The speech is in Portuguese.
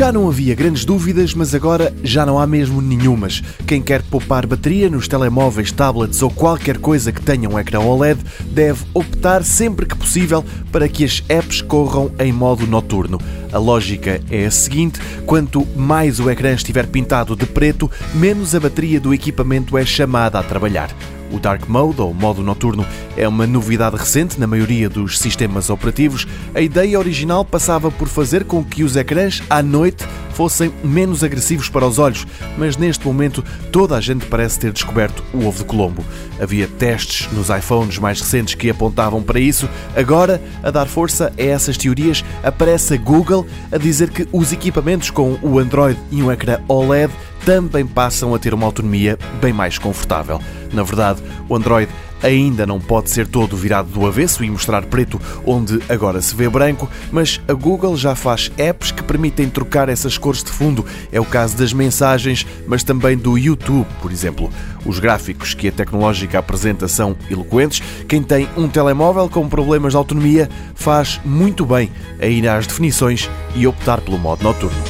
Já não havia grandes dúvidas, mas agora já não há mesmo nenhumas. Quem quer poupar bateria nos telemóveis, tablets ou qualquer coisa que tenha um ecrã OLED deve optar sempre que possível para que as apps corram em modo noturno. A lógica é a seguinte: quanto mais o ecrã estiver pintado de preto, menos a bateria do equipamento é chamada a trabalhar. O Dark Mode, ou modo noturno, é uma novidade recente na maioria dos sistemas operativos. A ideia original passava por fazer com que os ecrãs à noite fossem menos agressivos para os olhos, mas neste momento toda a gente parece ter descoberto o ovo de Colombo. Havia testes nos iPhones mais recentes que apontavam para isso. Agora, a dar força a essas teorias, aparece a Google a dizer que os equipamentos com o Android e um ecrã OLED também passam a ter uma autonomia bem mais confortável. Na verdade, o Android ainda não pode ser todo virado do avesso e mostrar preto onde agora se vê branco, mas a Google já faz apps que permitem trocar essas cores de fundo. É o caso das mensagens, mas também do YouTube, por exemplo. Os gráficos que a tecnológica apresenta são eloquentes. Quem tem um telemóvel com problemas de autonomia faz muito bem a ir às definições e optar pelo modo noturno.